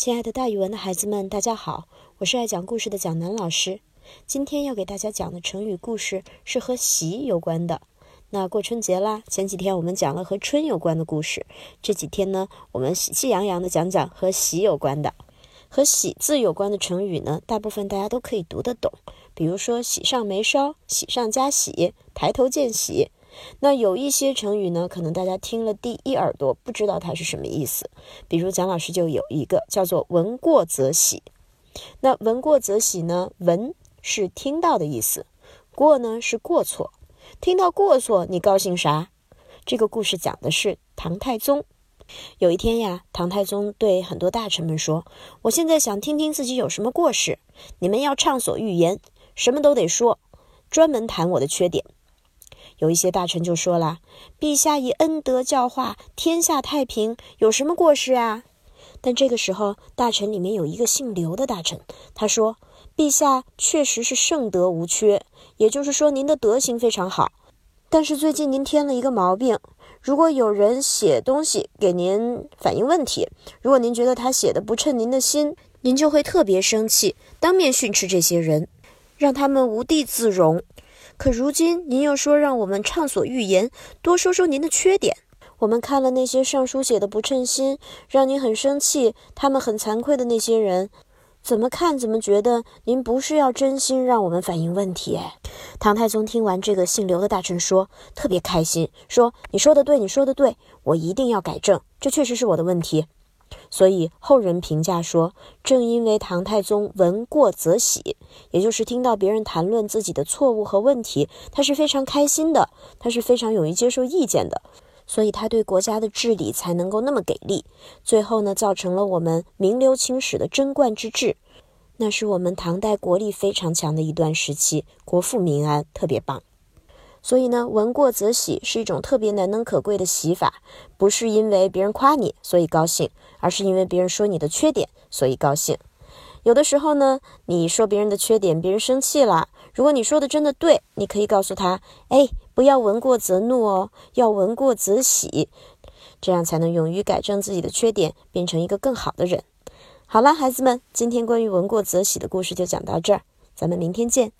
亲爱的，大语文的孩子们，大家好，我是爱讲故事的蒋楠老师。今天要给大家讲的成语故事是和喜有关的。那过春节啦，前几天我们讲了和春有关的故事，这几天呢，我们喜气洋洋的讲讲和喜有关的。和喜字有关的成语呢，大部分大家都可以读得懂，比如说喜上眉梢、喜上加喜、抬头见喜。那有一些成语呢，可能大家听了第一耳朵不知道它是什么意思。比如蒋老师就有一个叫做“闻过则喜”。那“闻过则喜”呢？“闻”是听到的意思，“过”呢是过错。听到过错，你高兴啥？这个故事讲的是唐太宗。有一天呀，唐太宗对很多大臣们说：“我现在想听听自己有什么过失，你们要畅所欲言，什么都得说，专门谈我的缺点。”有一些大臣就说了：“陛下以恩德教化，天下太平，有什么过失啊？”但这个时候，大臣里面有一个姓刘的大臣，他说：“陛下确实是圣德无缺，也就是说您的德行非常好。但是最近您添了一个毛病，如果有人写东西给您反映问题，如果您觉得他写的不称您的心，您就会特别生气，当面训斥这些人，让他们无地自容。”可如今您又说让我们畅所欲言，多说说您的缺点。我们看了那些上书写的不称心，让您很生气，他们很惭愧的那些人，怎么看怎么觉得您不是要真心让我们反映问题。唐太宗听完这个姓刘的大臣说，特别开心，说：“你说的对，你说的对，我一定要改正，这确实是我的问题。”所以后人评价说，正因为唐太宗闻过则喜，也就是听到别人谈论自己的错误和问题，他是非常开心的，他是非常勇于接受意见的，所以他对国家的治理才能够那么给力。最后呢，造成了我们名留青史的贞观之治，那是我们唐代国力非常强的一段时期，国富民安，特别棒。所以呢，闻过则喜是一种特别难能可贵的喜法，不是因为别人夸你所以高兴，而是因为别人说你的缺点所以高兴。有的时候呢，你说别人的缺点，别人生气了，如果你说的真的对，你可以告诉他，哎，不要闻过则怒哦，要闻过则喜，这样才能勇于改正自己的缺点，变成一个更好的人。好了，孩子们，今天关于闻过则喜的故事就讲到这儿，咱们明天见。